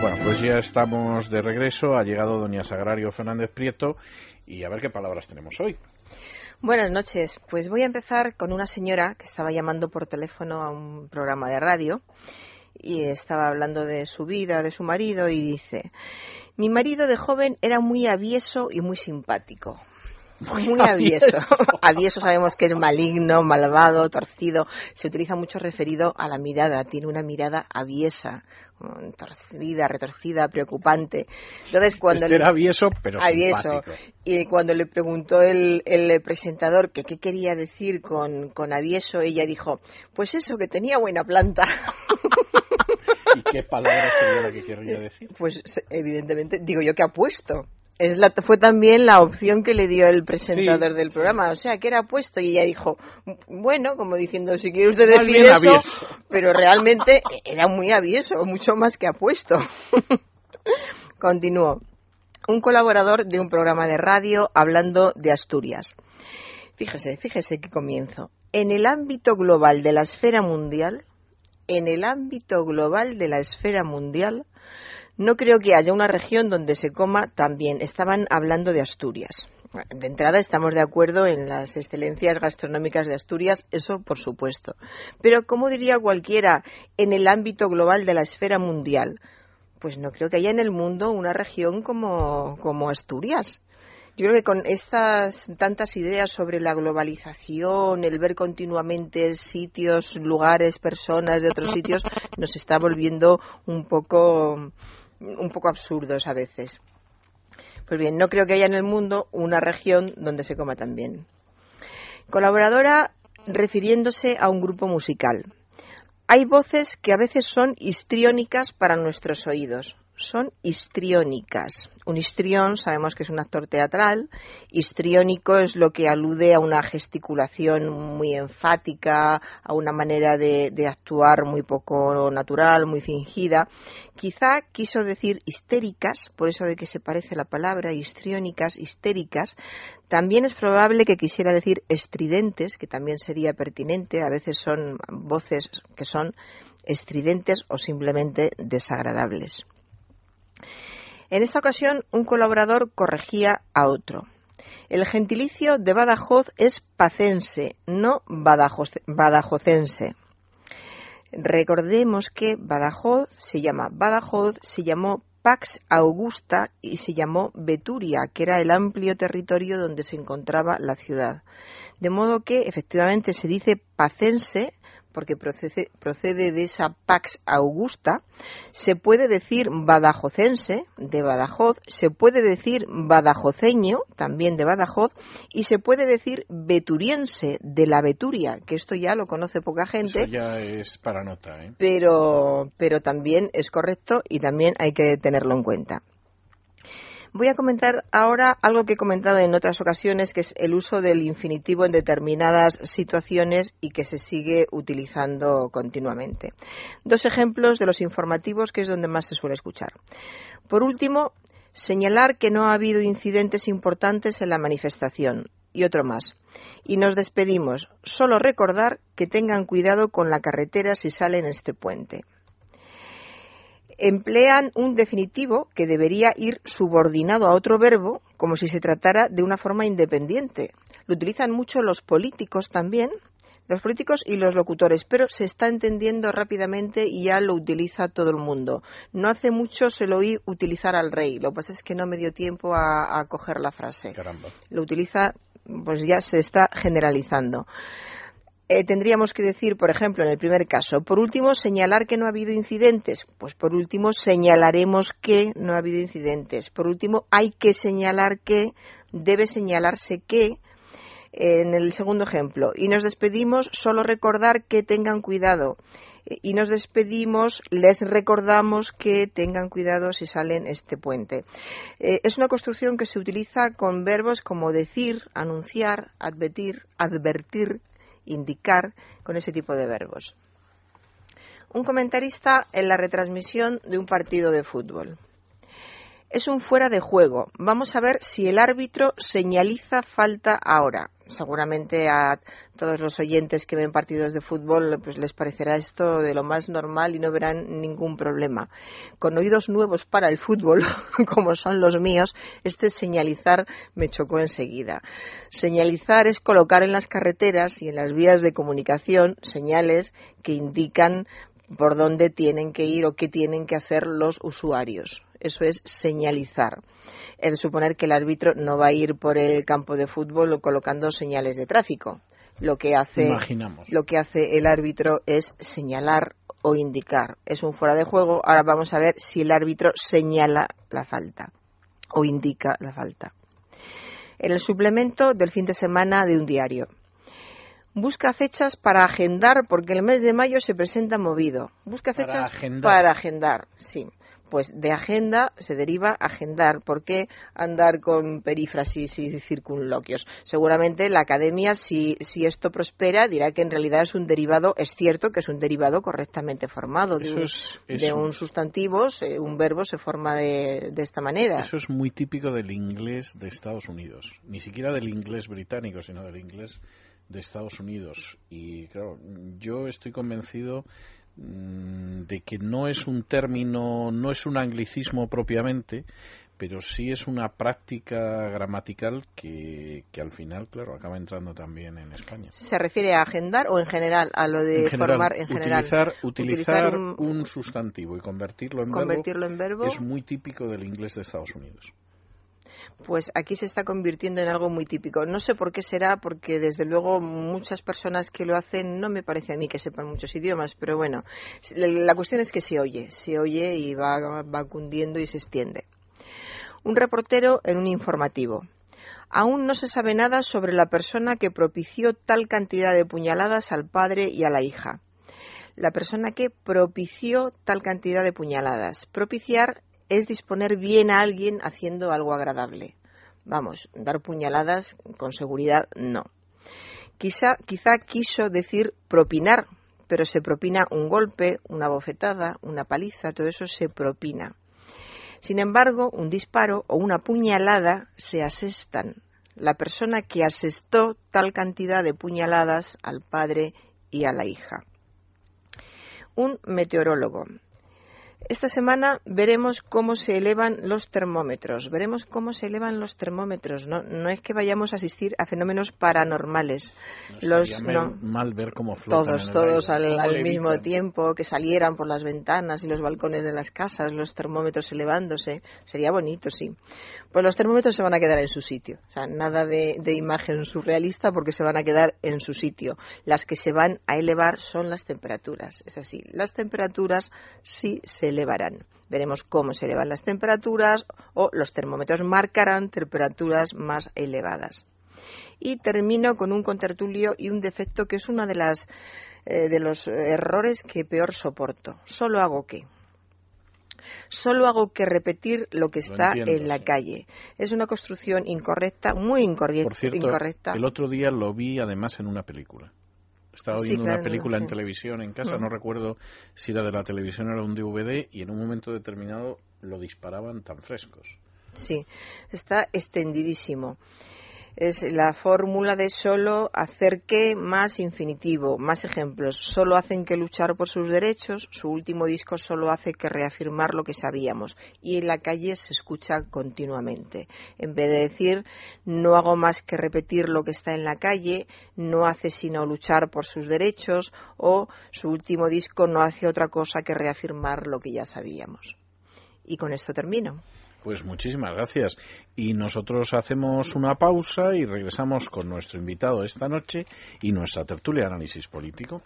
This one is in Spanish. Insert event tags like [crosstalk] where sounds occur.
Bueno, pues ya estamos de regreso. Ha llegado doña Sagrario Fernández Prieto y a ver qué palabras tenemos hoy. Buenas noches. Pues voy a empezar con una señora que estaba llamando por teléfono a un programa de radio y estaba hablando de su vida, de su marido y dice, mi marido de joven era muy avieso y muy simpático. Muy avieso. [laughs] avieso sabemos que es maligno, malvado, torcido. Se utiliza mucho referido a la mirada. Tiene una mirada aviesa, torcida, retorcida, preocupante. Entonces cuando este era avieso, pero avieso. Y cuando le preguntó el, el presentador que qué quería decir con, con avieso, ella dijo, pues eso, que tenía buena planta. [laughs] ¿Y qué palabra sería la que querría decir? Pues evidentemente, digo yo que apuesto. Es la, fue también la opción que le dio el presentador del programa, o sea, que era apuesto y ella dijo, bueno, como diciendo, si quiere usted decir eso, pero realmente era muy avieso, mucho más que apuesto. [laughs] Continuó. Un colaborador de un programa de radio hablando de Asturias. Fíjese, fíjese qué comienzo. En el ámbito global de la esfera mundial, en el ámbito global de la esfera mundial, no creo que haya una región donde se coma tan bien. Estaban hablando de Asturias. De entrada estamos de acuerdo en las excelencias gastronómicas de Asturias, eso por supuesto. Pero, como diría cualquiera, en el ámbito global de la esfera mundial, pues no creo que haya en el mundo una región como, como Asturias. Yo creo que con estas tantas ideas sobre la globalización, el ver continuamente sitios, lugares, personas de otros sitios, nos está volviendo un poco, un poco absurdos a veces. Pues bien, no creo que haya en el mundo una región donde se coma tan bien. Colaboradora refiriéndose a un grupo musical. Hay voces que a veces son histriónicas para nuestros oídos son histriónicas. Un histrión sabemos que es un actor teatral, histriónico es lo que alude a una gesticulación muy enfática, a una manera de, actuar muy poco natural, muy fingida. Quizá quiso decir histéricas, por eso de que se parece la palabra, histriónicas, histéricas. También es probable que quisiera decir estridentes, que también sería pertinente, a veces son voces que son estridentes o simplemente desagradables. En esta ocasión, un colaborador corregía a otro. El gentilicio de Badajoz es pacense, no badajocense. Recordemos que Badajoz se llama Badajoz, se llamó Pax Augusta y se llamó Beturia, que era el amplio territorio donde se encontraba la ciudad. De modo que efectivamente se dice pacense porque procede, de esa Pax Augusta, se puede decir badajocense, de Badajoz, se puede decir badajoceño, también de Badajoz, y se puede decir beturiense, de la Beturia, que esto ya lo conoce poca gente. Eso ya es para nota, ¿eh? Pero, pero también es correcto y también hay que tenerlo en cuenta. Voy a comentar ahora algo que he comentado en otras ocasiones, que es el uso del infinitivo en determinadas situaciones y que se sigue utilizando continuamente. Dos ejemplos de los informativos, que es donde más se suele escuchar. Por último, señalar que no ha habido incidentes importantes en la manifestación. Y otro más. Y nos despedimos. Solo recordar que tengan cuidado con la carretera si salen este puente emplean un definitivo que debería ir subordinado a otro verbo como si se tratara de una forma independiente. Lo utilizan mucho los políticos también, los políticos y los locutores, pero se está entendiendo rápidamente y ya lo utiliza todo el mundo. No hace mucho se lo oí utilizar al rey, lo que pasa es que no me dio tiempo a, a coger la frase. Caramba. Lo utiliza, pues ya se está generalizando. Eh, tendríamos que decir, por ejemplo, en el primer caso, por último, señalar que no ha habido incidentes. Pues por último, señalaremos que no ha habido incidentes. Por último, hay que señalar que, debe señalarse que, en el segundo ejemplo. Y nos despedimos, solo recordar que tengan cuidado. Y nos despedimos, les recordamos que tengan cuidado si salen este puente. Eh, es una construcción que se utiliza con verbos como decir, anunciar, advertir, advertir, indicar con ese tipo de verbos. Un comentarista en la retransmisión de un partido de fútbol. Es un fuera de juego. Vamos a ver si el árbitro señaliza falta ahora. Seguramente a todos los oyentes que ven partidos de fútbol pues les parecerá esto de lo más normal y no verán ningún problema. Con oídos nuevos para el fútbol, [laughs] como son los míos, este señalizar me chocó enseguida. Señalizar es colocar en las carreteras y en las vías de comunicación señales que indican por dónde tienen que ir o qué tienen que hacer los usuarios. Eso es señalizar. Es suponer que el árbitro no va a ir por el campo de fútbol colocando señales de tráfico. Lo que hace, lo que hace el árbitro es señalar o indicar. Es un fuera de juego. Ahora vamos a ver si el árbitro señala la falta o indica la falta. En el suplemento del fin de semana de un diario. Busca fechas para agendar, porque el mes de mayo se presenta movido. Busca fechas para agendar, sí. Pues de agenda se deriva agendar. ¿Por qué andar con perífrasis y circunloquios? Seguramente la academia, si, si esto prospera, dirá que en realidad es un derivado, es cierto que es un derivado correctamente formado. De, un, sustantivo, un verbo se forma de, de esta manera. Eso es muy típico del inglés de Estados Unidos. Ni siquiera del inglés británico, sino del inglés de Estados Unidos. Y claro, yo estoy convencido de que no es un término, no es un anglicismo propiamente, pero sí es una práctica gramatical que, que, al final, claro, acaba entrando también en España. ¿Se refiere a agendar o en general a lo de formar en general? Utilizar, un, sustantivo y convertirlo en, convertirlo en verbo es muy típico del inglés de Estados Unidos pues aquí se está convirtiendo en algo muy típico. No sé por qué será, porque desde luego muchas personas que lo hacen, no me parece a mí que sepan muchos idiomas, pero bueno, la cuestión es que se oye, se oye y va, cundiendo y se extiende. Un reportero en un informativo. Aún no se sabe nada sobre la persona que propició tal cantidad de puñaladas al padre y a la hija la persona que propició tal cantidad de puñaladas. Propiciar es disponer bien a alguien haciendo algo agradable. Vamos, dar puñaladas con seguridad no. Quizá, quizá quiso decir propinar, pero se propina un golpe, una bofetada, una paliza, todo eso se propina. Sin embargo, un disparo o una puñalada se asestan. La persona que asestó tal cantidad de puñaladas al padre y a la hija. Un meteorólogo esta semana veremos cómo se elevan los termómetros, veremos cómo se elevan los termómetros. No, no es que vayamos a asistir a fenómenos paranormales. los, mal ver cómo Todos, todos al, mismo tiempo, que salieran por las ventanas y los balcones de las casas, los termómetros elevándose. Sería bonito, sí. Pues los termómetros se van a quedar en su sitio. O sea, nada de, de imagen surrealista porque se van a quedar en su sitio. Las que se van a elevar son las temperaturas. Es así. Las temperaturas sí se elevarán. Veremos cómo se elevan las temperaturas o los termómetros marcarán temperaturas más elevadas. Y termino con un contertulio y un defecto que es uno de, las, eh, de los errores que peor soporto. Solo hago qué solo hago que repetir lo que está en la calle. Es una construcción incorrecta, muy incorrecta. Por cierto, el otro día lo vi además en una película. Estaba viendo una película en televisión en casa, no recuerdo si era de la televisión o era un DVD, y en un momento determinado lo disparaban tan frescos. Sí, está extendidísimo es la fórmula de solo hacer que más infinitivo, más ejemplos. Solo hacen que luchar por sus derechos. Su último disco solo hace que reafirmar lo que sabíamos. Y en la calle se escucha continuamente. En vez de decir no hago más que repetir lo que está en la calle, no hace sino luchar por sus derechos o su último disco no hace otra cosa que reafirmar lo que ya sabíamos. Y con esto termino. Pues muchísimas gracias. Y nosotros hacemos una pausa y regresamos con nuestro invitado esta noche y nuestra tertulia de análisis político.